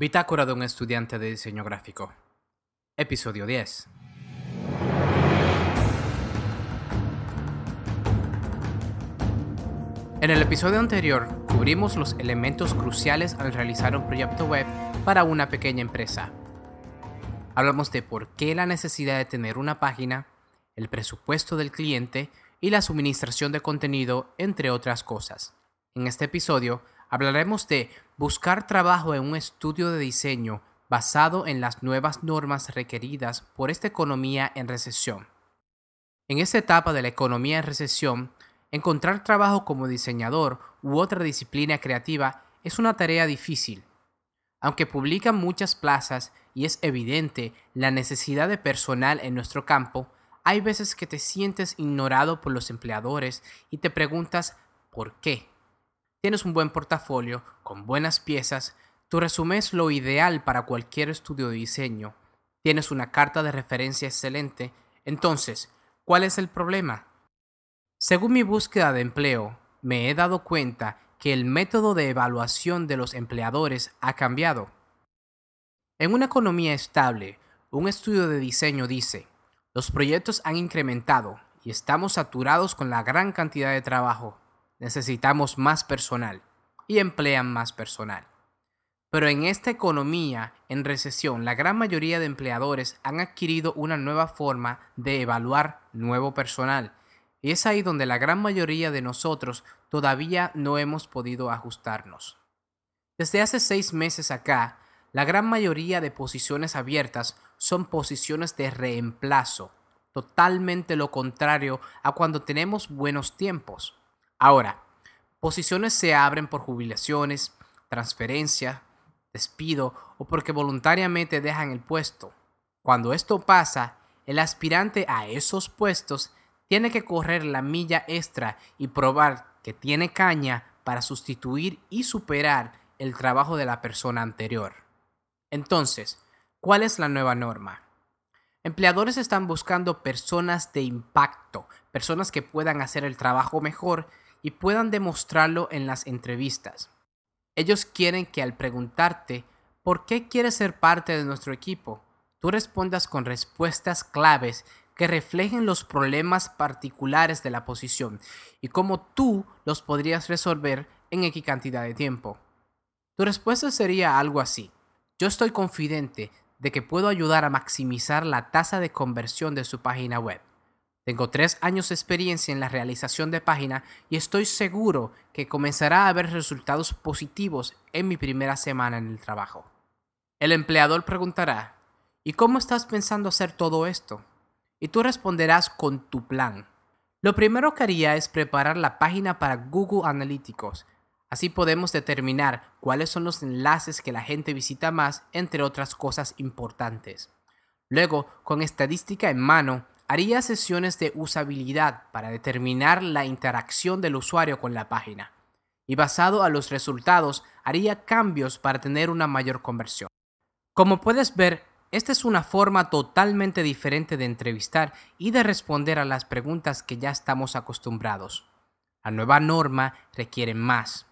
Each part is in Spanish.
Bitácora de un estudiante de diseño gráfico. Episodio 10. En el episodio anterior cubrimos los elementos cruciales al realizar un proyecto web para una pequeña empresa. Hablamos de por qué la necesidad de tener una página, el presupuesto del cliente y la suministración de contenido, entre otras cosas. En este episodio hablaremos de buscar trabajo en un estudio de diseño basado en las nuevas normas requeridas por esta economía en recesión. En esta etapa de la economía en recesión, encontrar trabajo como diseñador u otra disciplina creativa es una tarea difícil. Aunque publican muchas plazas y es evidente la necesidad de personal en nuestro campo, hay veces que te sientes ignorado por los empleadores y te preguntas ¿por qué? Tienes un buen portafolio, con buenas piezas, tu resumen es lo ideal para cualquier estudio de diseño, tienes una carta de referencia excelente, entonces, ¿cuál es el problema? Según mi búsqueda de empleo, me he dado cuenta que el método de evaluación de los empleadores ha cambiado. En una economía estable, un estudio de diseño dice, los proyectos han incrementado y estamos saturados con la gran cantidad de trabajo necesitamos más personal y emplean más personal. Pero en esta economía en recesión, la gran mayoría de empleadores han adquirido una nueva forma de evaluar nuevo personal. Y es ahí donde la gran mayoría de nosotros todavía no hemos podido ajustarnos. Desde hace seis meses acá, la gran mayoría de posiciones abiertas son posiciones de reemplazo, totalmente lo contrario a cuando tenemos buenos tiempos. Ahora, posiciones se abren por jubilaciones, transferencia, despido o porque voluntariamente dejan el puesto. Cuando esto pasa, el aspirante a esos puestos tiene que correr la milla extra y probar que tiene caña para sustituir y superar el trabajo de la persona anterior. Entonces, ¿cuál es la nueva norma? Empleadores están buscando personas de impacto, personas que puedan hacer el trabajo mejor y puedan demostrarlo en las entrevistas. Ellos quieren que al preguntarte ¿por qué quieres ser parte de nuestro equipo? tú respondas con respuestas claves que reflejen los problemas particulares de la posición y cómo tú los podrías resolver en X cantidad de tiempo. Tu respuesta sería algo así. Yo estoy confidente de que puedo ayudar a maximizar la tasa de conversión de su página web. Tengo tres años de experiencia en la realización de página y estoy seguro que comenzará a haber resultados positivos en mi primera semana en el trabajo. El empleador preguntará, ¿y cómo estás pensando hacer todo esto? Y tú responderás con tu plan. Lo primero que haría es preparar la página para Google Analytics. Así podemos determinar cuáles son los enlaces que la gente visita más, entre otras cosas importantes. Luego, con estadística en mano, haría sesiones de usabilidad para determinar la interacción del usuario con la página y basado a los resultados haría cambios para tener una mayor conversión. Como puedes ver, esta es una forma totalmente diferente de entrevistar y de responder a las preguntas que ya estamos acostumbrados. La nueva norma requiere más.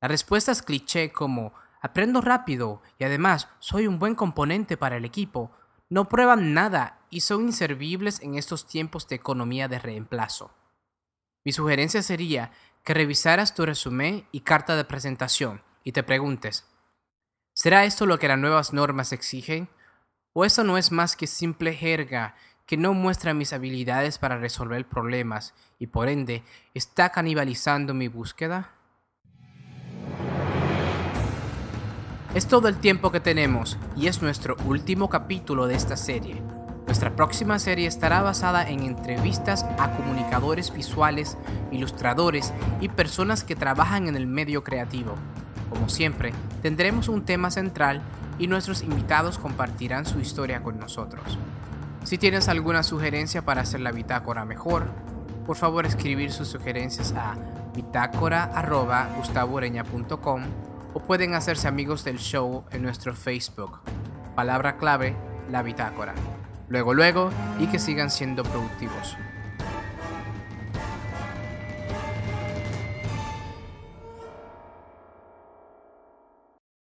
La respuesta es cliché como aprendo rápido y además soy un buen componente para el equipo no prueban nada y son inservibles en estos tiempos de economía de reemplazo. Mi sugerencia sería que revisaras tu resumen y carta de presentación y te preguntes, ¿será esto lo que las nuevas normas exigen? ¿O eso no es más que simple jerga que no muestra mis habilidades para resolver problemas y por ende está canibalizando mi búsqueda? Es todo el tiempo que tenemos y es nuestro último capítulo de esta serie. Nuestra próxima serie estará basada en entrevistas a comunicadores visuales, ilustradores y personas que trabajan en el medio creativo. Como siempre, tendremos un tema central y nuestros invitados compartirán su historia con nosotros. Si tienes alguna sugerencia para hacer la bitácora mejor, por favor escribir sus sugerencias a bitácora.gustavoreña.com o pueden hacerse amigos del show en nuestro Facebook. Palabra clave, la bitácora. Luego, luego y que sigan siendo productivos.